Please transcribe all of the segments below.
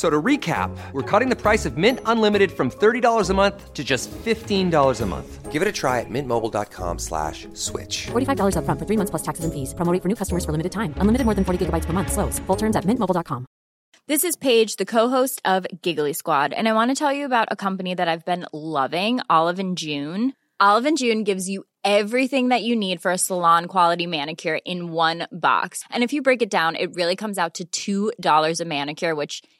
F- So to recap, we're cutting the price of Mint Unlimited from $30 a month to just $15 a month. Give it a try at mintmobile.com slash switch. $45 upfront for three months plus taxes and fees. Promo rate for new customers for limited time. Unlimited more than 40 gigabytes per month. Slows. Full terms at mintmobile.com. This is Paige, the co-host of Giggly Squad, and I want to tell you about a company that I've been loving, Olive and June. Olive and June gives you everything that you need for a salon quality manicure in one box. And if you break it down, it really comes out to $2 a manicure, which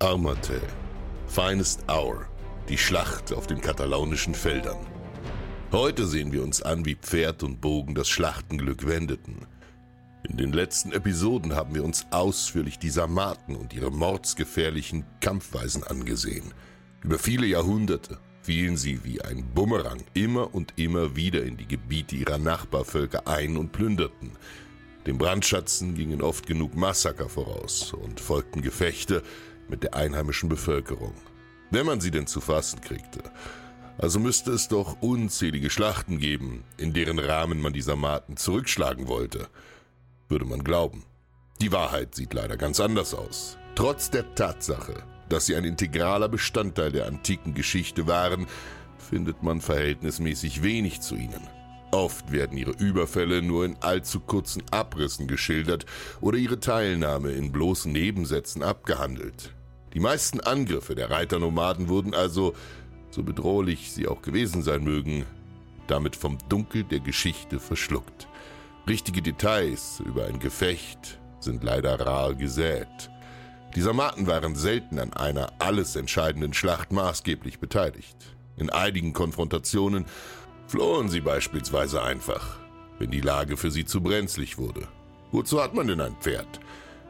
Armate. Finest Hour. Die Schlacht auf den katalonischen Feldern. Heute sehen wir uns an, wie Pferd und Bogen das Schlachtenglück wendeten. In den letzten Episoden haben wir uns ausführlich die Sarmaten und ihre mordsgefährlichen Kampfweisen angesehen. Über viele Jahrhunderte fielen sie wie ein Bumerang immer und immer wieder in die Gebiete ihrer Nachbarvölker ein und plünderten. Dem Brandschatzen gingen oft genug Massaker voraus und folgten Gefechte mit der einheimischen Bevölkerung. Wenn man sie denn zu fassen kriegte. Also müsste es doch unzählige Schlachten geben, in deren Rahmen man die Sarmaten zurückschlagen wollte. Würde man glauben. Die Wahrheit sieht leider ganz anders aus. Trotz der Tatsache, dass sie ein integraler Bestandteil der antiken Geschichte waren, findet man verhältnismäßig wenig zu ihnen. Oft werden ihre Überfälle nur in allzu kurzen Abrissen geschildert oder ihre Teilnahme in bloßen Nebensätzen abgehandelt. Die meisten Angriffe der Reiternomaden wurden also, so bedrohlich sie auch gewesen sein mögen, damit vom Dunkel der Geschichte verschluckt. Richtige Details über ein Gefecht sind leider rar gesät. Die Sarmaten waren selten an einer alles entscheidenden Schlacht maßgeblich beteiligt. In einigen Konfrontationen flohen sie beispielsweise einfach, wenn die Lage für sie zu brenzlig wurde. Wozu hat man denn ein Pferd?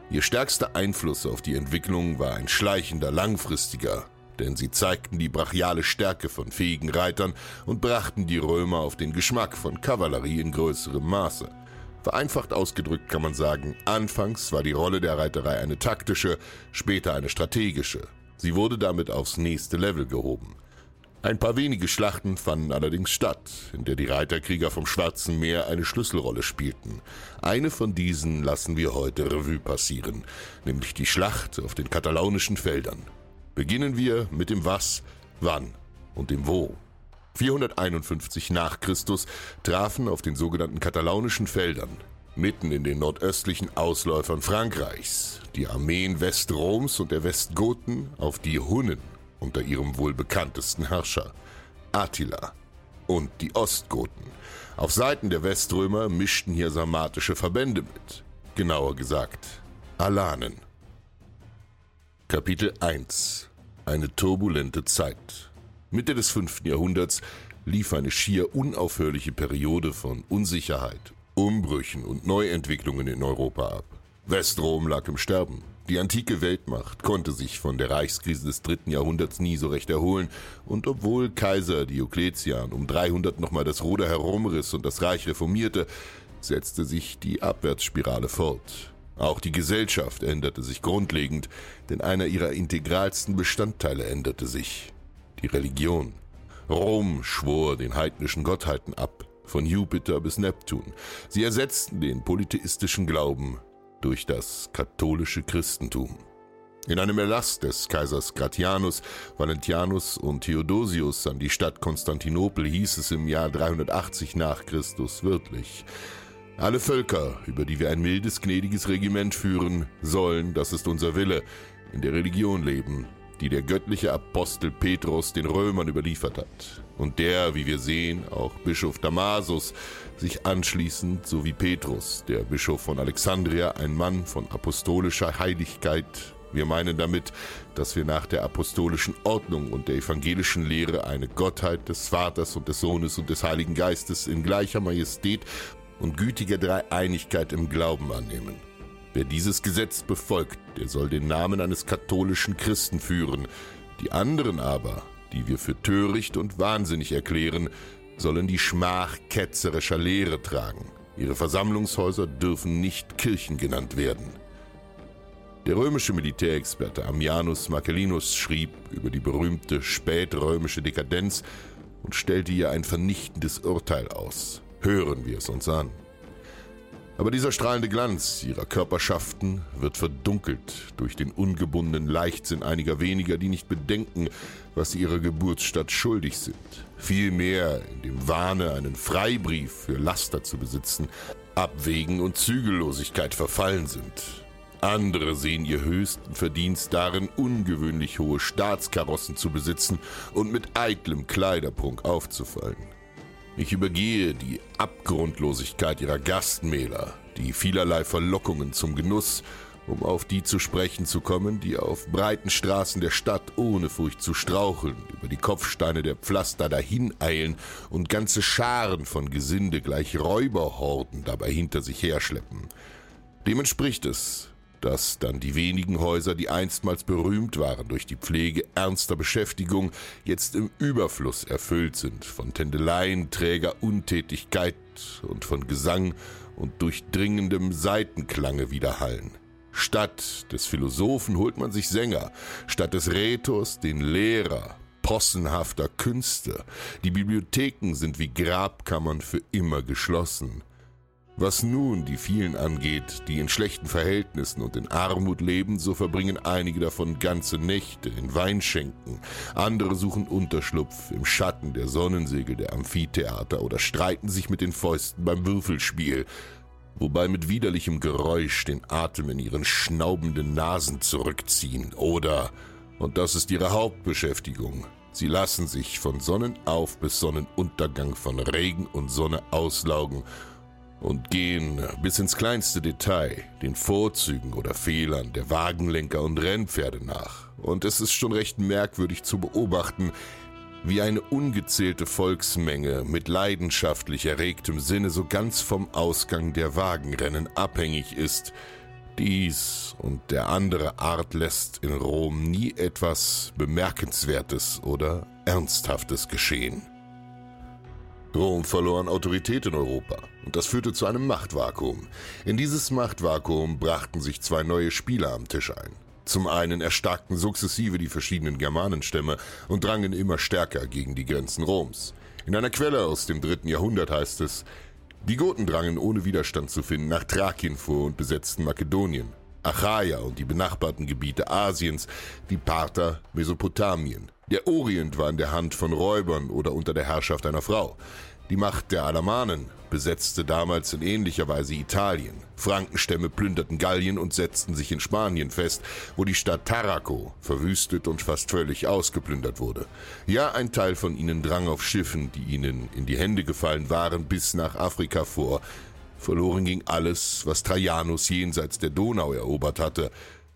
Ihr stärkster Einfluss auf die Entwicklung war ein schleichender, langfristiger, denn sie zeigten die brachiale Stärke von fähigen Reitern und brachten die Römer auf den Geschmack von Kavallerie in größerem Maße. Vereinfacht ausgedrückt kann man sagen, anfangs war die Rolle der Reiterei eine taktische, später eine strategische. Sie wurde damit aufs nächste Level gehoben. Ein paar wenige Schlachten fanden allerdings statt, in der die Reiterkrieger vom Schwarzen Meer eine Schlüsselrolle spielten. Eine von diesen lassen wir heute Revue passieren, nämlich die Schlacht auf den katalonischen Feldern. Beginnen wir mit dem Was, Wann und dem Wo. 451 nach Christus trafen auf den sogenannten katalonischen Feldern, mitten in den nordöstlichen Ausläufern Frankreichs, die Armeen Westroms und der Westgoten auf die Hunnen unter ihrem wohl bekanntesten Herrscher, Attila, und die Ostgoten. Auf Seiten der Weströmer mischten hier sarmatische Verbände mit, genauer gesagt Alanen. Kapitel 1 Eine turbulente Zeit. Mitte des 5. Jahrhunderts lief eine schier unaufhörliche Periode von Unsicherheit, Umbrüchen und Neuentwicklungen in Europa ab. Westrom lag im Sterben. Die antike Weltmacht konnte sich von der Reichskrise des dritten Jahrhunderts nie so recht erholen, und obwohl Kaiser Diokletian um 300 nochmal das Ruder herumriss und das Reich reformierte, setzte sich die Abwärtsspirale fort. Auch die Gesellschaft änderte sich grundlegend, denn einer ihrer integralsten Bestandteile änderte sich. Die Religion. Rom schwor den heidnischen Gottheiten ab, von Jupiter bis Neptun. Sie ersetzten den polytheistischen Glauben durch das katholische Christentum. In einem Erlass des Kaisers Gratianus, Valentianus und Theodosius an die Stadt Konstantinopel hieß es im Jahr 380 nach Christus wörtlich, alle Völker, über die wir ein mildes, gnädiges Regiment führen, sollen, das ist unser Wille, in der Religion leben, die der göttliche Apostel Petrus den Römern überliefert hat, und der, wie wir sehen, auch Bischof Damasus sich anschließend, so wie Petrus, der Bischof von Alexandria, ein Mann von apostolischer Heiligkeit, wir meinen damit, dass wir nach der apostolischen Ordnung und der evangelischen Lehre eine Gottheit des Vaters und des Sohnes und des Heiligen Geistes in gleicher Majestät und gütiger Dreieinigkeit im Glauben annehmen. Wer dieses Gesetz befolgt, der soll den Namen eines katholischen Christen führen. Die anderen aber, die wir für töricht und wahnsinnig erklären, sollen die Schmach ketzerischer Lehre tragen. Ihre Versammlungshäuser dürfen nicht Kirchen genannt werden. Der römische Militärexperte Ammianus Marcellinus schrieb über die berühmte spätrömische Dekadenz und stellte ihr ein vernichtendes Urteil aus. Hören wir es uns an. Aber dieser strahlende Glanz ihrer Körperschaften wird verdunkelt durch den ungebundenen Leichtsinn einiger weniger, die nicht bedenken, was sie ihrer Geburtsstadt schuldig sind. Vielmehr in dem Wahne, einen Freibrief für Laster zu besitzen, Abwägen und Zügellosigkeit verfallen sind. Andere sehen ihr höchsten Verdienst darin, ungewöhnlich hohe Staatskarossen zu besitzen und mit eitlem Kleiderprunk aufzufallen. Ich übergehe die Abgrundlosigkeit ihrer Gastmähler, die vielerlei Verlockungen zum Genuss, um auf die zu sprechen zu kommen, die auf breiten Straßen der Stadt ohne Furcht zu straucheln, über die Kopfsteine der Pflaster dahineilen und ganze Scharen von Gesinde gleich Räuberhorden dabei hinter sich herschleppen. Dem entspricht es, dass dann die wenigen Häuser, die einstmals berühmt waren durch die Pflege ernster Beschäftigung, jetzt im Überfluss erfüllt sind von Tendeleien, träger Untätigkeit und von Gesang und durchdringendem Seitenklange widerhallen. Statt des Philosophen holt man sich Sänger, statt des Rhetors den Lehrer, possenhafter Künste. Die Bibliotheken sind wie Grabkammern für immer geschlossen. Was nun die vielen angeht, die in schlechten Verhältnissen und in Armut leben, so verbringen einige davon ganze Nächte in Weinschenken, andere suchen Unterschlupf im Schatten der Sonnensegel der Amphitheater oder streiten sich mit den Fäusten beim Würfelspiel, wobei mit widerlichem Geräusch den Atem in ihren schnaubenden Nasen zurückziehen. Oder, und das ist ihre Hauptbeschäftigung, sie lassen sich von Sonnenauf bis Sonnenuntergang von Regen und Sonne auslaugen und gehen bis ins kleinste Detail den Vorzügen oder Fehlern der Wagenlenker und Rennpferde nach. Und es ist schon recht merkwürdig zu beobachten, wie eine ungezählte Volksmenge mit leidenschaftlich erregtem Sinne so ganz vom Ausgang der Wagenrennen abhängig ist. Dies und der andere Art lässt in Rom nie etwas Bemerkenswertes oder Ernsthaftes geschehen. Rom verlor an Autorität in Europa und das führte zu einem Machtvakuum. In dieses Machtvakuum brachten sich zwei neue Spieler am Tisch ein. Zum einen erstarkten sukzessive die verschiedenen Germanenstämme und drangen immer stärker gegen die Grenzen Roms. In einer Quelle aus dem dritten Jahrhundert heißt es, die Goten drangen ohne Widerstand zu finden nach Thrakien vor und besetzten Makedonien, Achaia und die benachbarten Gebiete Asiens, die Parther Mesopotamien. Der Orient war in der Hand von Räubern oder unter der Herrschaft einer Frau. Die Macht der Alamanen besetzte damals in ähnlicher Weise Italien. Frankenstämme plünderten Gallien und setzten sich in Spanien fest, wo die Stadt Taraco verwüstet und fast völlig ausgeplündert wurde. Ja, ein Teil von ihnen drang auf Schiffen, die ihnen in die Hände gefallen waren, bis nach Afrika vor. Verloren ging alles, was Trajanus jenseits der Donau erobert hatte,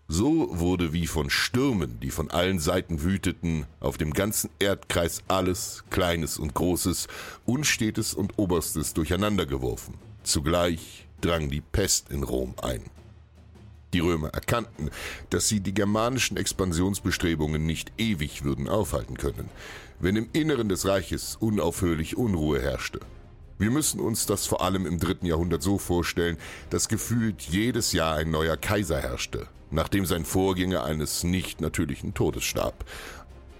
so wurde wie von Stürmen, die von allen Seiten wüteten, auf dem ganzen Erdkreis alles, Kleines und Großes, Unstetes und Oberstes durcheinandergeworfen. Zugleich drang die Pest in Rom ein. Die Römer erkannten, dass sie die germanischen Expansionsbestrebungen nicht ewig würden aufhalten können, wenn im Inneren des Reiches unaufhörlich Unruhe herrschte. Wir müssen uns das vor allem im dritten Jahrhundert so vorstellen, dass gefühlt jedes Jahr ein neuer Kaiser herrschte, nachdem sein Vorgänger eines nicht natürlichen Todes starb.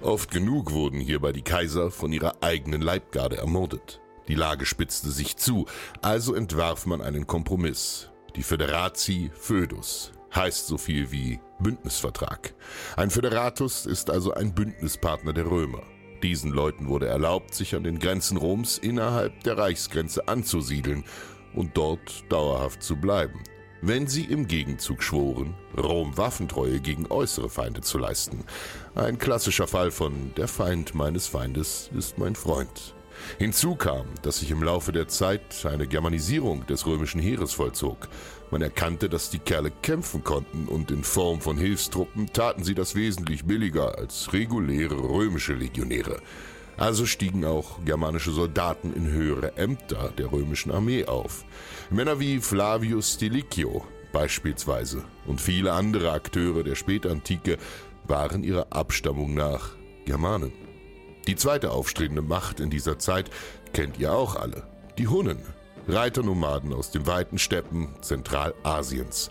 Oft genug wurden hierbei die Kaiser von ihrer eigenen Leibgarde ermordet. Die Lage spitzte sich zu, also entwarf man einen Kompromiss. Die Föderati Födus heißt so viel wie Bündnisvertrag. Ein Föderatus ist also ein Bündnispartner der Römer. Diesen Leuten wurde erlaubt, sich an den Grenzen Roms innerhalb der Reichsgrenze anzusiedeln und dort dauerhaft zu bleiben, wenn sie im Gegenzug schworen, Rom Waffentreue gegen äußere Feinde zu leisten. Ein klassischer Fall von der Feind meines Feindes ist mein Freund. Hinzu kam, dass sich im Laufe der Zeit eine Germanisierung des römischen Heeres vollzog. Man erkannte, dass die Kerle kämpfen konnten und in Form von Hilfstruppen taten sie das wesentlich billiger als reguläre römische Legionäre. Also stiegen auch germanische Soldaten in höhere Ämter der römischen Armee auf. Männer wie Flavius Stilicho beispielsweise und viele andere Akteure der Spätantike waren ihrer Abstammung nach Germanen. Die zweite aufstrebende Macht in dieser Zeit kennt ihr auch alle, die Hunnen, Reiternomaden aus den weiten Steppen Zentralasiens.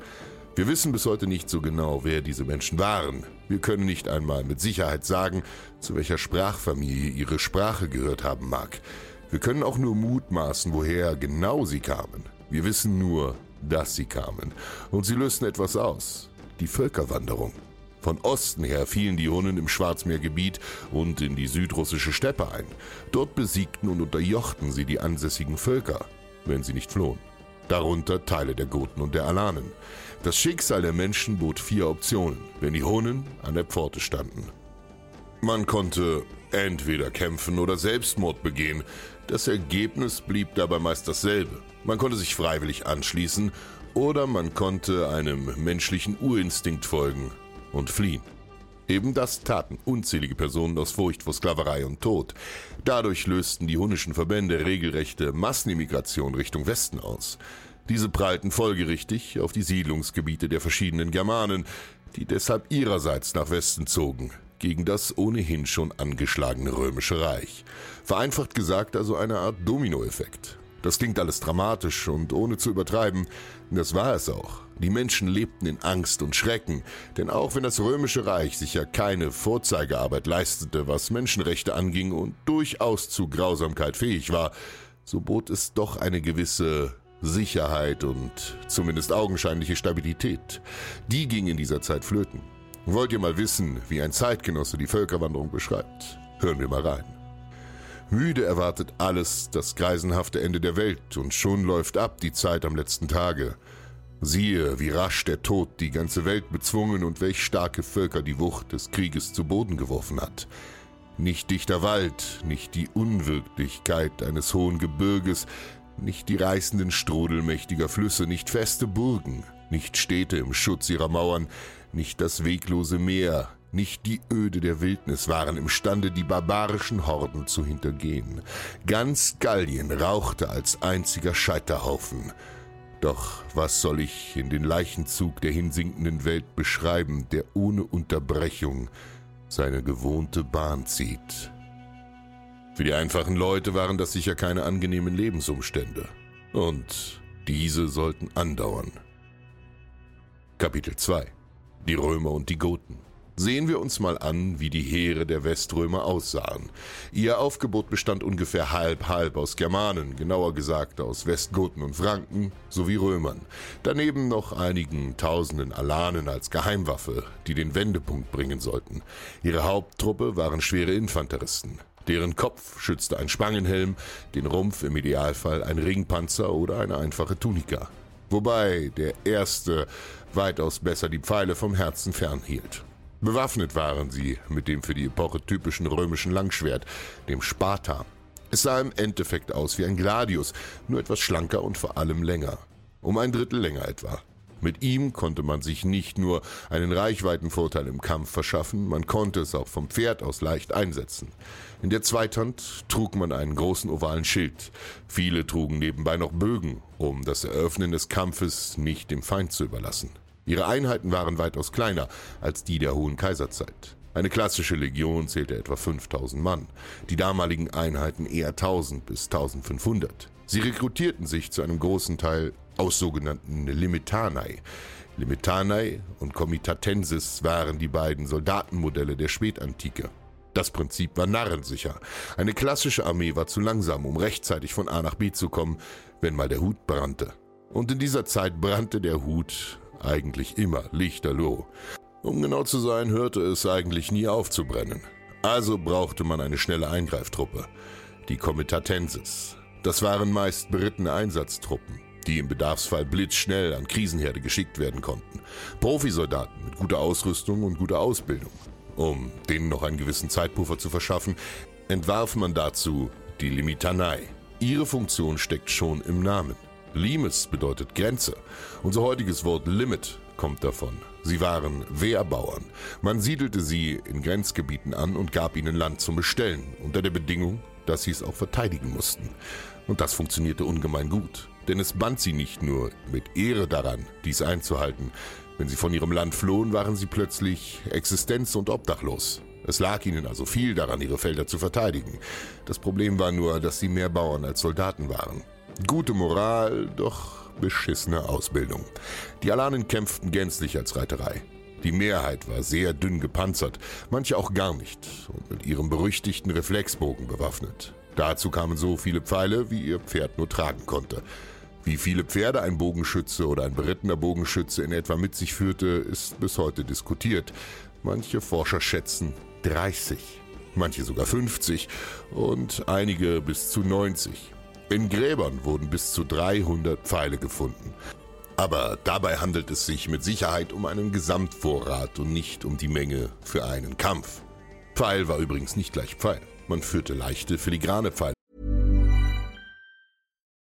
Wir wissen bis heute nicht so genau, wer diese Menschen waren. Wir können nicht einmal mit Sicherheit sagen, zu welcher Sprachfamilie ihre Sprache gehört haben mag. Wir können auch nur mutmaßen, woher genau sie kamen. Wir wissen nur, dass sie kamen. Und sie lösten etwas aus. Die Völkerwanderung. Von Osten her fielen die Hunnen im Schwarzmeergebiet und in die südrussische Steppe ein. Dort besiegten und unterjochten sie die ansässigen Völker, wenn sie nicht flohen. Darunter Teile der Goten und der Alanen. Das Schicksal der Menschen bot vier Optionen, wenn die Hunnen an der Pforte standen. Man konnte entweder kämpfen oder Selbstmord begehen. Das Ergebnis blieb dabei meist dasselbe. Man konnte sich freiwillig anschließen oder man konnte einem menschlichen Urinstinkt folgen und fliehen. Eben das taten unzählige Personen aus Furcht vor Sklaverei und Tod. Dadurch lösten die hunnischen Verbände regelrechte Massenimmigration Richtung Westen aus. Diese prallten folgerichtig auf die Siedlungsgebiete der verschiedenen Germanen, die deshalb ihrerseits nach Westen zogen, gegen das ohnehin schon angeschlagene römische Reich. Vereinfacht gesagt also eine Art Dominoeffekt. Das klingt alles dramatisch und ohne zu übertreiben, das war es auch. Die Menschen lebten in Angst und Schrecken, denn auch wenn das römische Reich sicher keine Vorzeigearbeit leistete, was Menschenrechte anging und durchaus zu Grausamkeit fähig war, so bot es doch eine gewisse Sicherheit und zumindest augenscheinliche Stabilität. Die ging in dieser Zeit flöten. Wollt ihr mal wissen, wie ein Zeitgenosse die Völkerwanderung beschreibt? Hören wir mal rein. Müde erwartet alles das greisenhafte Ende der Welt und schon läuft ab die Zeit am letzten Tage. Siehe, wie rasch der Tod die ganze Welt bezwungen und welch starke Völker die Wucht des Krieges zu Boden geworfen hat. Nicht dichter Wald, nicht die Unwirklichkeit eines hohen Gebirges, nicht die reißenden Strudel mächtiger Flüsse, nicht feste Burgen, nicht Städte im Schutz ihrer Mauern, nicht das weglose Meer, nicht die Öde der Wildnis waren imstande, die barbarischen Horden zu hintergehen. Ganz Gallien rauchte als einziger Scheiterhaufen. Doch was soll ich in den Leichenzug der hinsinkenden Welt beschreiben, der ohne Unterbrechung seine gewohnte Bahn zieht? Für die einfachen Leute waren das sicher keine angenehmen Lebensumstände. Und diese sollten andauern. Kapitel 2 Die Römer und die Goten Sehen wir uns mal an, wie die Heere der Weströmer aussahen. Ihr Aufgebot bestand ungefähr halb-halb aus Germanen, genauer gesagt aus Westgoten und Franken sowie Römern. Daneben noch einigen tausenden Alanen als Geheimwaffe, die den Wendepunkt bringen sollten. Ihre Haupttruppe waren schwere Infanteristen. Deren Kopf schützte ein Spangenhelm, den Rumpf im Idealfall ein Ringpanzer oder eine einfache Tunika. Wobei der erste weitaus besser die Pfeile vom Herzen fernhielt. Bewaffnet waren sie mit dem für die Epoche typischen römischen Langschwert, dem Sparta. Es sah im Endeffekt aus wie ein Gladius, nur etwas schlanker und vor allem länger. Um ein Drittel länger etwa. Mit ihm konnte man sich nicht nur einen Reichweitenvorteil im Kampf verschaffen, man konnte es auch vom Pferd aus leicht einsetzen. In der Zweithand trug man einen großen ovalen Schild. Viele trugen nebenbei noch Bögen, um das Eröffnen des Kampfes nicht dem Feind zu überlassen. Ihre Einheiten waren weitaus kleiner als die der Hohen Kaiserzeit. Eine klassische Legion zählte etwa 5000 Mann, die damaligen Einheiten eher 1000 bis 1500. Sie rekrutierten sich zu einem großen Teil aus sogenannten Limitanei. Limitanei und Comitatensis waren die beiden Soldatenmodelle der Spätantike. Das Prinzip war narrensicher. Eine klassische Armee war zu langsam, um rechtzeitig von A nach B zu kommen, wenn mal der Hut brannte. Und in dieser Zeit brannte der Hut eigentlich immer lichterloh. Um genau zu sein, hörte es eigentlich nie auf zu brennen. Also brauchte man eine schnelle Eingreiftruppe. Die Comitatensis. Das waren meist berittene Einsatztruppen, die im Bedarfsfall blitzschnell an Krisenherde geschickt werden konnten. Profisoldaten mit guter Ausrüstung und guter Ausbildung. Um denen noch einen gewissen Zeitpuffer zu verschaffen, entwarf man dazu die Limitanei. Ihre Funktion steckt schon im Namen. Limes bedeutet Grenze. Unser heutiges Wort Limit kommt davon. Sie waren Wehrbauern. Man siedelte sie in Grenzgebieten an und gab ihnen Land zum Bestellen, unter der Bedingung, dass sie es auch verteidigen mussten. Und das funktionierte ungemein gut, denn es band sie nicht nur mit Ehre daran, dies einzuhalten. Wenn sie von ihrem Land flohen, waren sie plötzlich existenz- und obdachlos. Es lag ihnen also viel daran, ihre Felder zu verteidigen. Das Problem war nur, dass sie mehr Bauern als Soldaten waren. Gute Moral, doch beschissene Ausbildung. Die Alanen kämpften gänzlich als Reiterei. Die Mehrheit war sehr dünn gepanzert, manche auch gar nicht und mit ihrem berüchtigten Reflexbogen bewaffnet. Dazu kamen so viele Pfeile, wie ihr Pferd nur tragen konnte. Wie viele Pferde ein Bogenschütze oder ein berittener Bogenschütze in etwa mit sich führte, ist bis heute diskutiert. Manche Forscher schätzen 30, manche sogar 50 und einige bis zu 90. In Gräbern wurden bis zu 300 Pfeile gefunden. Aber dabei handelt es sich mit Sicherheit um einen Gesamtvorrat und nicht um die Menge für einen Kampf. Pfeil war übrigens nicht gleich Pfeil. Man führte leichte, filigrane Pfeile.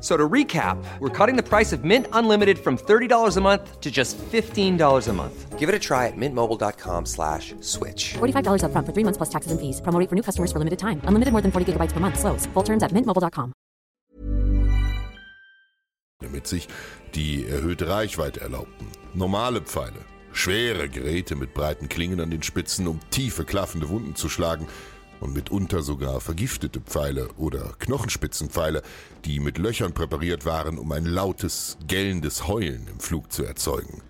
So to recap, we're cutting the price of Mint Unlimited from $30 a month to just $15 a month. Give it a try at mintmobile.com slash switch. $45 upfront for three months plus taxes and fees. Promo for new customers for limited time. Unlimited more than 40 gigabytes per month. Slows. Full terms at mintmobile.com. mit sich, die erhöhte Reichweite erlaubten. Normale Pfeile, schwere Geräte mit breiten Klingen an den Spitzen, um tiefe, klaffende Wunden zu schlagen und mitunter sogar vergiftete Pfeile oder Knochenspitzenpfeile, die mit Löchern präpariert waren, um ein lautes, gellendes Heulen im Flug zu erzeugen.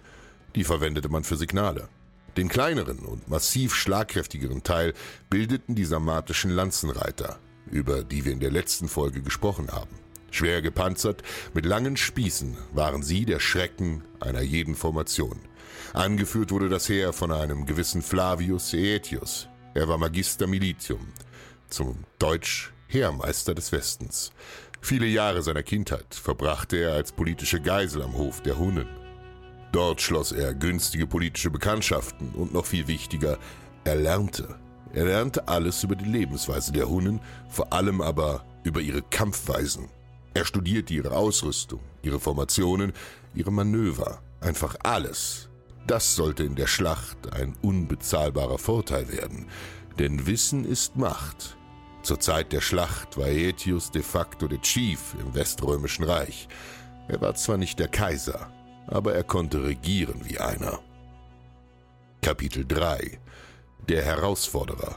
Die verwendete man für Signale. Den kleineren und massiv schlagkräftigeren Teil bildeten die sarmatischen Lanzenreiter, über die wir in der letzten Folge gesprochen haben. Schwer gepanzert, mit langen Spießen waren sie der Schrecken einer jeden Formation. Angeführt wurde das Heer von einem gewissen Flavius Aetius. Er war Magister Militium, zum Deutsch Heermeister des Westens. Viele Jahre seiner Kindheit verbrachte er als politische Geisel am Hof der Hunnen. Dort schloss er günstige politische Bekanntschaften und noch viel wichtiger, er lernte. Er lernte alles über die Lebensweise der Hunnen, vor allem aber über ihre Kampfweisen. Er studierte ihre Ausrüstung, ihre Formationen, ihre Manöver, einfach alles. Das sollte in der Schlacht ein unbezahlbarer Vorteil werden, denn Wissen ist Macht. Zur Zeit der Schlacht war Aetius de facto der Chief im Weströmischen Reich. Er war zwar nicht der Kaiser, aber er konnte regieren wie einer. Kapitel 3 Der Herausforderer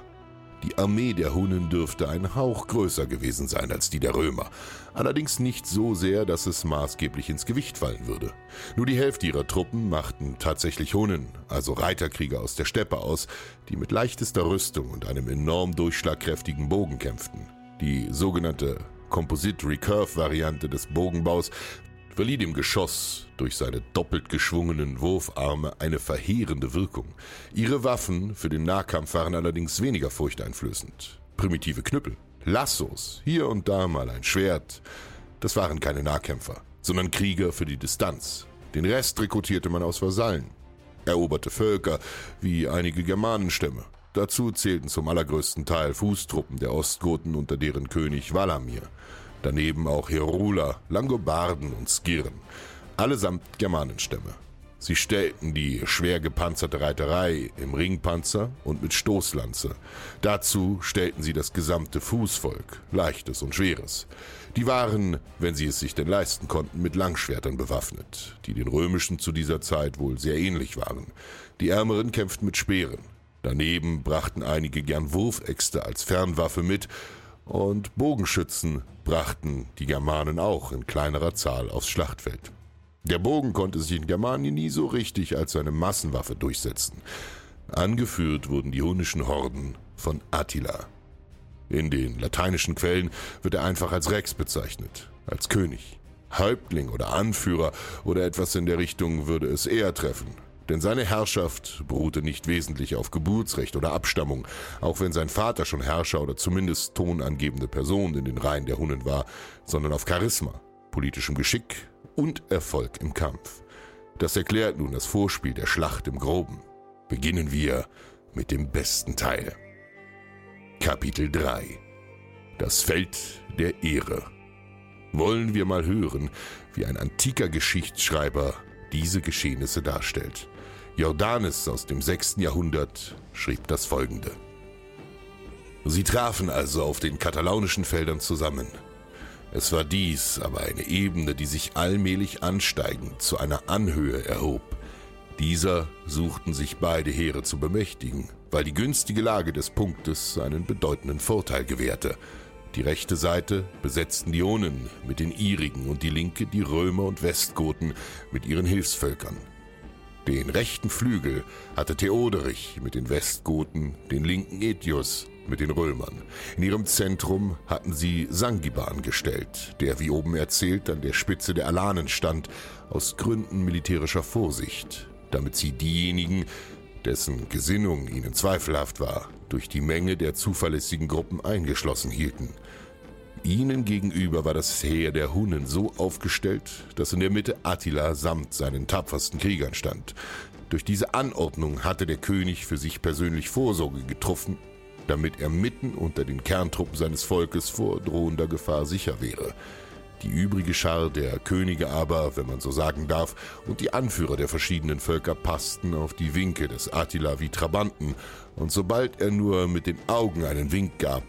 Die Armee der Hunnen dürfte ein Hauch größer gewesen sein als die der Römer, allerdings nicht so sehr, dass es maßgeblich ins Gewicht fallen würde. Nur die Hälfte ihrer Truppen machten tatsächlich Hunnen, also Reiterkrieger aus der Steppe aus, die mit leichtester Rüstung und einem enorm durchschlagkräftigen Bogen kämpften. Die sogenannte Composite Recurve Variante des Bogenbaus verlieh dem Geschoss durch seine doppelt geschwungenen Wurfarme eine verheerende Wirkung. Ihre Waffen für den Nahkampf waren allerdings weniger furchteinflößend. Primitive Knüppel, Lassos, hier und da mal ein Schwert. Das waren keine Nahkämpfer, sondern Krieger für die Distanz. Den Rest rekrutierte man aus Vasallen. Eroberte Völker, wie einige Germanenstämme. Dazu zählten zum allergrößten Teil Fußtruppen der Ostgoten unter deren König Valamir. Daneben auch Herula, Langobarden und Skirren, allesamt Germanenstämme. Sie stellten die schwer gepanzerte Reiterei im Ringpanzer und mit Stoßlanze. Dazu stellten sie das gesamte Fußvolk, leichtes und schweres. Die waren, wenn sie es sich denn leisten konnten, mit Langschwertern bewaffnet, die den römischen zu dieser Zeit wohl sehr ähnlich waren. Die Ärmeren kämpften mit Speeren. Daneben brachten einige gern Wurfäxte als Fernwaffe mit, und Bogenschützen brachten die Germanen auch in kleinerer Zahl aufs Schlachtfeld. Der Bogen konnte sich in Germanien nie so richtig als seine Massenwaffe durchsetzen. Angeführt wurden die hunischen Horden von Attila. In den lateinischen Quellen wird er einfach als Rex bezeichnet, als König. Häuptling oder Anführer oder etwas in der Richtung würde es eher treffen, denn seine Herrschaft beruhte nicht wesentlich auf Geburtsrecht oder Abstammung, auch wenn sein Vater schon Herrscher oder zumindest tonangebende Person in den Reihen der Hunnen war, sondern auf Charisma, politischem Geschick und Erfolg im Kampf. Das erklärt nun das Vorspiel der Schlacht im Groben. Beginnen wir mit dem besten Teil. Kapitel 3 Das Feld der Ehre. Wollen wir mal hören, wie ein antiker Geschichtsschreiber diese Geschehnisse darstellt. Jordanes aus dem 6. Jahrhundert schrieb das folgende. Sie trafen also auf den katalaunischen Feldern zusammen, es war dies aber eine Ebene, die sich allmählich ansteigend zu einer Anhöhe erhob. Dieser suchten sich beide Heere zu bemächtigen, weil die günstige Lage des Punktes einen bedeutenden Vorteil gewährte. Die rechte Seite besetzten die Onen mit den ihrigen und die linke die Römer und Westgoten mit ihren Hilfsvölkern. Den rechten Flügel hatte Theoderich mit den Westgoten, den linken Etius mit den Römern. In ihrem Zentrum hatten sie Sangiban gestellt, der, wie oben erzählt, an der Spitze der Alanen stand, aus Gründen militärischer Vorsicht, damit sie diejenigen, dessen Gesinnung ihnen zweifelhaft war, durch die Menge der zuverlässigen Gruppen eingeschlossen hielten. Ihnen gegenüber war das Heer der Hunnen so aufgestellt, dass in der Mitte Attila samt seinen tapfersten Kriegern stand. Durch diese Anordnung hatte der König für sich persönlich Vorsorge getroffen damit er mitten unter den Kerntruppen seines Volkes vor drohender Gefahr sicher wäre. Die übrige Schar der Könige aber, wenn man so sagen darf, und die Anführer der verschiedenen Völker passten auf die Winke des Attila wie Trabanten, und sobald er nur mit den Augen einen Wink gab,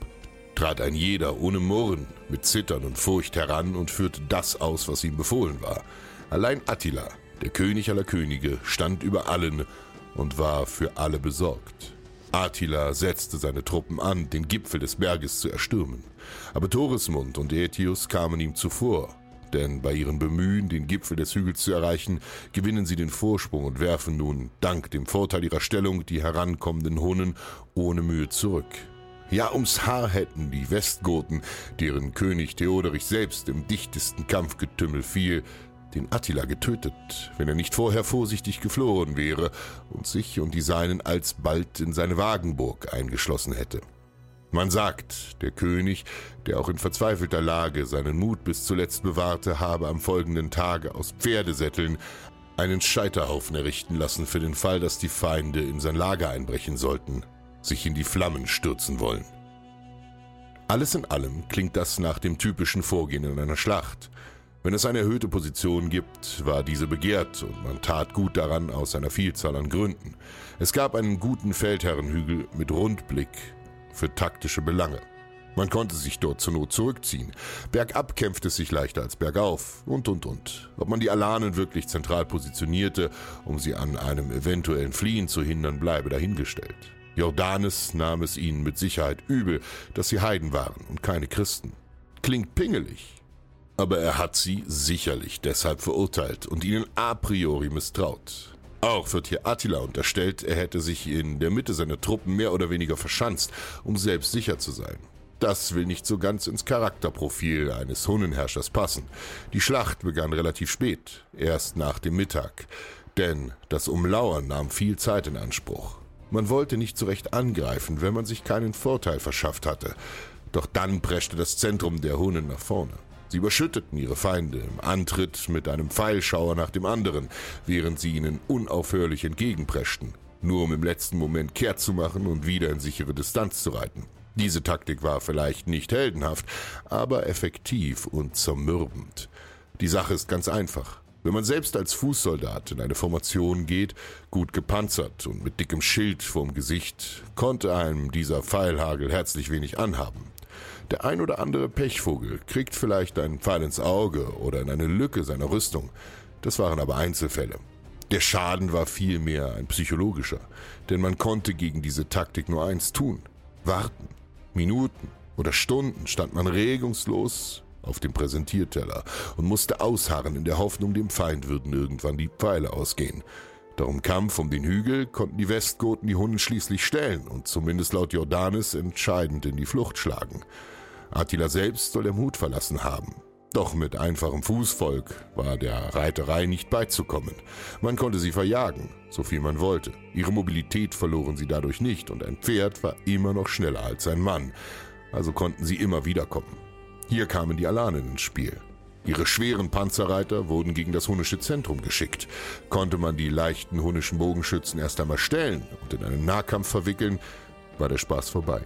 trat ein jeder ohne Murren, mit Zittern und Furcht heran und führte das aus, was ihm befohlen war. Allein Attila, der König aller Könige, stand über allen und war für alle besorgt. Attila setzte seine Truppen an, den Gipfel des Berges zu erstürmen. Aber Torismund und Aetius kamen ihm zuvor, denn bei ihren Bemühen, den Gipfel des Hügels zu erreichen, gewinnen sie den Vorsprung und werfen nun, dank dem Vorteil ihrer Stellung, die herankommenden Hunnen ohne Mühe zurück. Ja, ums Haar hätten die Westgoten, deren König Theoderich selbst im dichtesten Kampfgetümmel fiel, den Attila getötet, wenn er nicht vorher vorsichtig geflohen wäre und sich und die Seinen alsbald in seine Wagenburg eingeschlossen hätte. Man sagt, der König, der auch in verzweifelter Lage seinen Mut bis zuletzt bewahrte, habe am folgenden Tage aus Pferdesätteln einen Scheiterhaufen errichten lassen für den Fall, dass die Feinde in sein Lager einbrechen sollten, sich in die Flammen stürzen wollen. Alles in allem klingt das nach dem typischen Vorgehen in einer Schlacht, wenn es eine erhöhte Position gibt, war diese begehrt und man tat gut daran aus einer Vielzahl an Gründen. Es gab einen guten Feldherrenhügel mit Rundblick für taktische Belange. Man konnte sich dort zur Not zurückziehen. Bergab kämpfte es sich leichter als bergauf und und und. Ob man die Alanen wirklich zentral positionierte, um sie an einem eventuellen Fliehen zu hindern, bleibe dahingestellt. Jordanes nahm es ihnen mit Sicherheit übel, dass sie Heiden waren und keine Christen. Klingt pingelig, aber er hat sie sicherlich deshalb verurteilt und ihnen a priori misstraut. Auch wird hier Attila unterstellt, er hätte sich in der Mitte seiner Truppen mehr oder weniger verschanzt, um selbst sicher zu sein. Das will nicht so ganz ins Charakterprofil eines Hunnenherrschers passen. Die Schlacht begann relativ spät, erst nach dem Mittag, denn das Umlauern nahm viel Zeit in Anspruch. Man wollte nicht so recht angreifen, wenn man sich keinen Vorteil verschafft hatte. Doch dann preschte das Zentrum der Hunnen nach vorne. Sie überschütteten ihre Feinde im Antritt mit einem Pfeilschauer nach dem anderen, während sie ihnen unaufhörlich entgegenpreschten. nur um im letzten Moment kehrt zu machen und wieder in sichere Distanz zu reiten. Diese Taktik war vielleicht nicht heldenhaft, aber effektiv und zermürbend. Die Sache ist ganz einfach. Wenn man selbst als Fußsoldat in eine Formation geht, gut gepanzert und mit dickem Schild vorm Gesicht, konnte einem dieser Pfeilhagel herzlich wenig anhaben. Der ein oder andere Pechvogel kriegt vielleicht einen Pfeil ins Auge oder in eine Lücke seiner Rüstung. Das waren aber Einzelfälle. Der Schaden war vielmehr ein psychologischer, denn man konnte gegen diese Taktik nur eins tun. Warten. Minuten oder Stunden stand man regungslos auf dem Präsentierteller und musste ausharren in der Hoffnung, dem Feind würden irgendwann die Pfeile ausgehen. Darum Kampf um den Hügel konnten die Westgoten die Hunden schließlich stellen und zumindest laut Jordanes entscheidend in die Flucht schlagen. Attila selbst soll der Mut verlassen haben. Doch mit einfachem Fußvolk war der Reiterei nicht beizukommen. Man konnte sie verjagen, so viel man wollte. Ihre Mobilität verloren sie dadurch nicht und ein Pferd war immer noch schneller als ein Mann. Also konnten sie immer wiederkommen. Hier kamen die Alanen ins Spiel. Ihre schweren Panzerreiter wurden gegen das hunnische Zentrum geschickt. Konnte man die leichten hunnischen Bogenschützen erst einmal stellen und in einen Nahkampf verwickeln, war der Spaß vorbei.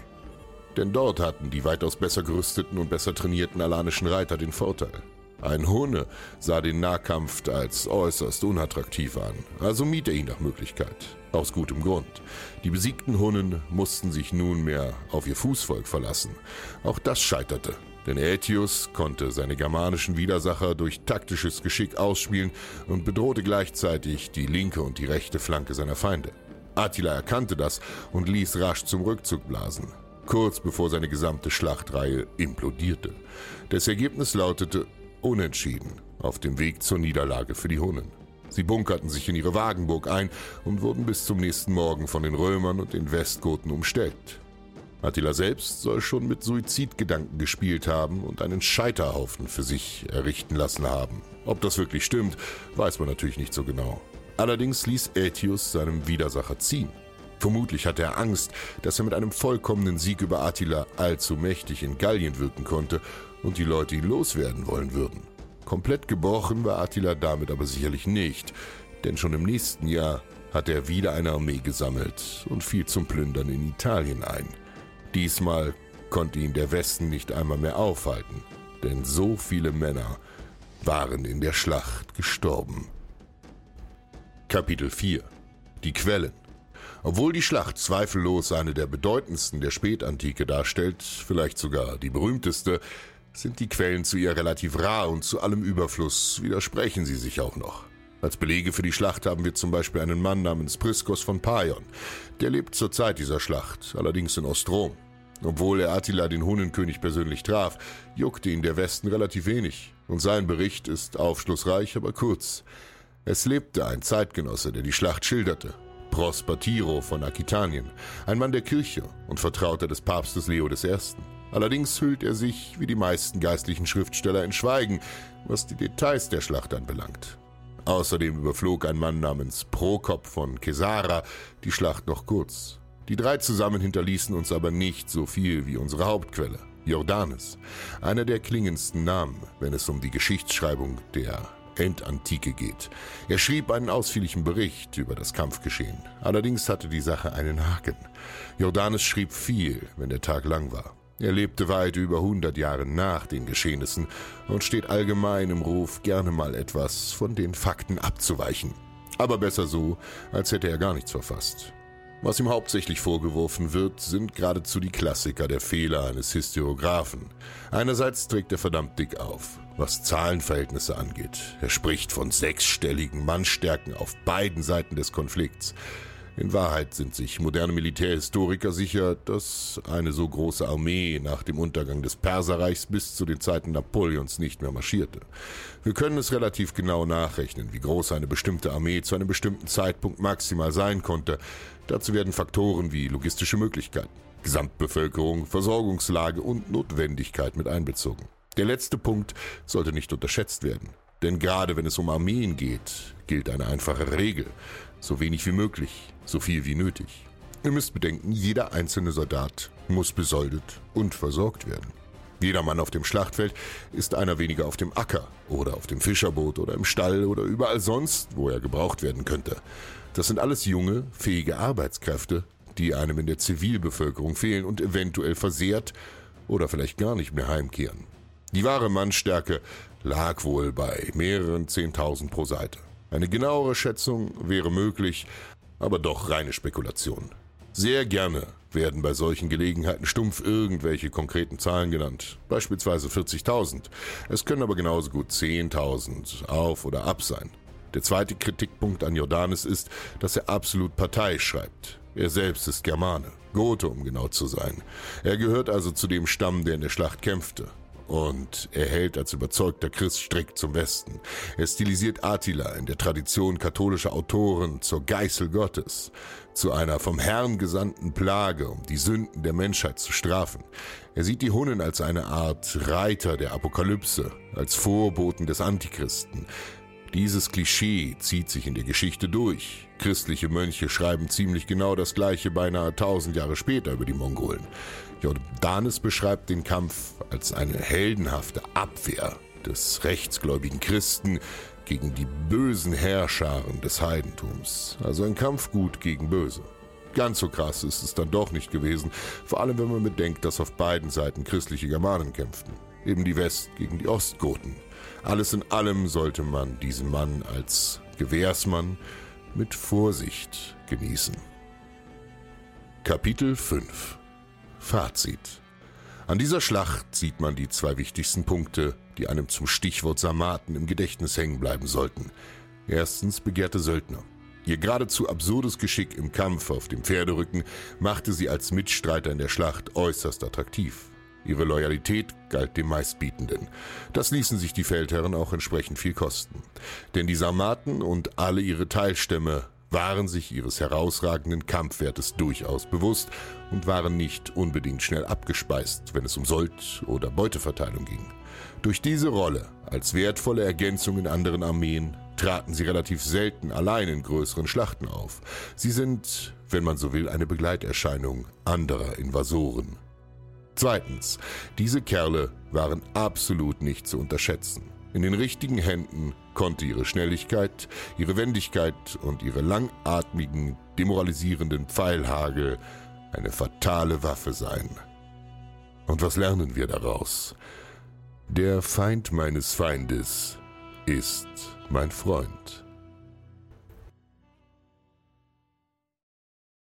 Denn dort hatten die weitaus besser gerüsteten und besser trainierten alanischen Reiter den Vorteil. Ein Hunne sah den Nahkampf als äußerst unattraktiv an, also mied er ihn nach Möglichkeit. Aus gutem Grund. Die besiegten Hunnen mussten sich nunmehr auf ihr Fußvolk verlassen. Auch das scheiterte, denn Aetius konnte seine germanischen Widersacher durch taktisches Geschick ausspielen und bedrohte gleichzeitig die linke und die rechte Flanke seiner Feinde. Attila erkannte das und ließ rasch zum Rückzug blasen kurz bevor seine gesamte Schlachtreihe implodierte. Das Ergebnis lautete Unentschieden auf dem Weg zur Niederlage für die Hunnen. Sie bunkerten sich in ihre Wagenburg ein und wurden bis zum nächsten Morgen von den Römern und den Westgoten umstellt. Attila selbst soll schon mit Suizidgedanken gespielt haben und einen Scheiterhaufen für sich errichten lassen haben. Ob das wirklich stimmt, weiß man natürlich nicht so genau. Allerdings ließ Aetius seinem Widersacher ziehen. Vermutlich hatte er Angst, dass er mit einem vollkommenen Sieg über Attila allzu mächtig in Gallien wirken konnte und die Leute ihn loswerden wollen würden. Komplett gebrochen war Attila damit aber sicherlich nicht, denn schon im nächsten Jahr hatte er wieder eine Armee gesammelt und fiel zum Plündern in Italien ein. Diesmal konnte ihn der Westen nicht einmal mehr aufhalten, denn so viele Männer waren in der Schlacht gestorben. Kapitel 4 Die Quellen obwohl die Schlacht zweifellos eine der bedeutendsten der Spätantike darstellt, vielleicht sogar die berühmteste, sind die Quellen zu ihr relativ rar und zu allem Überfluss widersprechen sie sich auch noch. Als Belege für die Schlacht haben wir zum Beispiel einen Mann namens Priskos von Paion. Der lebt zur Zeit dieser Schlacht, allerdings in Ostrom. Obwohl er Attila den Hunnenkönig persönlich traf, juckte ihn der Westen relativ wenig. Und sein Bericht ist aufschlussreich, aber kurz. Es lebte ein Zeitgenosse, der die Schlacht schilderte. Prosper Tiro von Aquitanien, ein Mann der Kirche und Vertrauter des Papstes Leo I. Allerdings hüllt er sich, wie die meisten geistlichen Schriftsteller, in Schweigen, was die Details der Schlacht anbelangt. Außerdem überflog ein Mann namens Prokop von Kesara die Schlacht noch kurz. Die drei zusammen hinterließen uns aber nicht so viel wie unsere Hauptquelle, Jordanes, einer der klingendsten Namen, wenn es um die Geschichtsschreibung der Endantike geht. Er schrieb einen ausführlichen Bericht über das Kampfgeschehen. Allerdings hatte die Sache einen Haken. Jordanes schrieb viel, wenn der Tag lang war. Er lebte weit über 100 Jahre nach den Geschehnissen und steht allgemein im Ruf, gerne mal etwas von den Fakten abzuweichen. Aber besser so, als hätte er gar nichts verfasst. Was ihm hauptsächlich vorgeworfen wird, sind geradezu die Klassiker der Fehler eines Historiographen. Einerseits trägt er verdammt dick auf, was Zahlenverhältnisse angeht. Er spricht von sechsstelligen Mannstärken auf beiden Seiten des Konflikts. In Wahrheit sind sich moderne Militärhistoriker sicher, dass eine so große Armee nach dem Untergang des Perserreichs bis zu den Zeiten Napoleons nicht mehr marschierte. Wir können es relativ genau nachrechnen, wie groß eine bestimmte Armee zu einem bestimmten Zeitpunkt maximal sein konnte. Dazu werden Faktoren wie logistische Möglichkeiten, Gesamtbevölkerung, Versorgungslage und Notwendigkeit mit einbezogen. Der letzte Punkt sollte nicht unterschätzt werden. Denn gerade wenn es um Armeen geht, gilt eine einfache Regel. So wenig wie möglich, so viel wie nötig. Ihr müsst bedenken, jeder einzelne Soldat muss besoldet und versorgt werden. Jeder Mann auf dem Schlachtfeld ist einer weniger auf dem Acker oder auf dem Fischerboot oder im Stall oder überall sonst, wo er gebraucht werden könnte. Das sind alles junge, fähige Arbeitskräfte, die einem in der Zivilbevölkerung fehlen und eventuell versehrt oder vielleicht gar nicht mehr heimkehren. Die wahre Mannstärke lag wohl bei mehreren Zehntausend pro Seite. Eine genauere Schätzung wäre möglich, aber doch reine Spekulation. Sehr gerne werden bei solchen Gelegenheiten stumpf irgendwelche konkreten Zahlen genannt, beispielsweise 40.000. Es können aber genauso gut 10.000 auf oder ab sein. Der zweite Kritikpunkt an Jordanes ist, dass er absolut Partei schreibt. Er selbst ist Germane, Gote um genau zu sein. Er gehört also zu dem Stamm, der in der Schlacht kämpfte. Und er hält als überzeugter Christ strikt zum Westen. Er stilisiert Attila in der Tradition katholischer Autoren zur Geißel Gottes, zu einer vom Herrn gesandten Plage, um die Sünden der Menschheit zu strafen. Er sieht die Hunnen als eine Art Reiter der Apokalypse, als Vorboten des Antichristen, dieses Klischee zieht sich in der Geschichte durch. Christliche Mönche schreiben ziemlich genau das gleiche beinahe tausend Jahre später über die Mongolen. Jordanes beschreibt den Kampf als eine heldenhafte Abwehr des rechtsgläubigen Christen gegen die bösen Herrscharen des Heidentums. Also ein Kampf gut gegen böse. Ganz so krass ist es dann doch nicht gewesen, vor allem wenn man bedenkt, dass auf beiden Seiten christliche Germanen kämpften. Eben die West gegen die Ostgoten. Alles in allem sollte man diesen Mann als Gewährsmann mit Vorsicht genießen. Kapitel 5 Fazit An dieser Schlacht sieht man die zwei wichtigsten Punkte, die einem zum Stichwort Sarmaten im Gedächtnis hängen bleiben sollten. Erstens begehrte Söldner. Ihr geradezu absurdes Geschick im Kampf auf dem Pferderücken machte sie als Mitstreiter in der Schlacht äußerst attraktiv. Ihre Loyalität galt dem Meistbietenden. Das ließen sich die Feldherren auch entsprechend viel kosten. Denn die Sarmaten und alle ihre Teilstämme waren sich ihres herausragenden Kampfwertes durchaus bewusst und waren nicht unbedingt schnell abgespeist, wenn es um Sold- oder Beuteverteilung ging. Durch diese Rolle als wertvolle Ergänzung in anderen Armeen traten sie relativ selten allein in größeren Schlachten auf. Sie sind, wenn man so will, eine Begleiterscheinung anderer Invasoren. Zweitens, diese Kerle waren absolut nicht zu unterschätzen. In den richtigen Händen konnte ihre Schnelligkeit, ihre Wendigkeit und ihre langatmigen, demoralisierenden Pfeilhagel eine fatale Waffe sein. Und was lernen wir daraus? Der Feind meines Feindes ist mein Freund.